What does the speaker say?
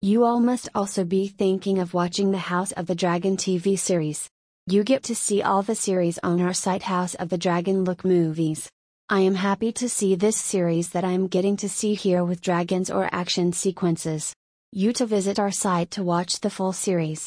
You all must also be thinking of watching the House of the Dragon TV series. You get to see all the series on our site House of the Dragon Look Movies. I am happy to see this series that I am getting to see here with dragons or action sequences. You to visit our site to watch the full series.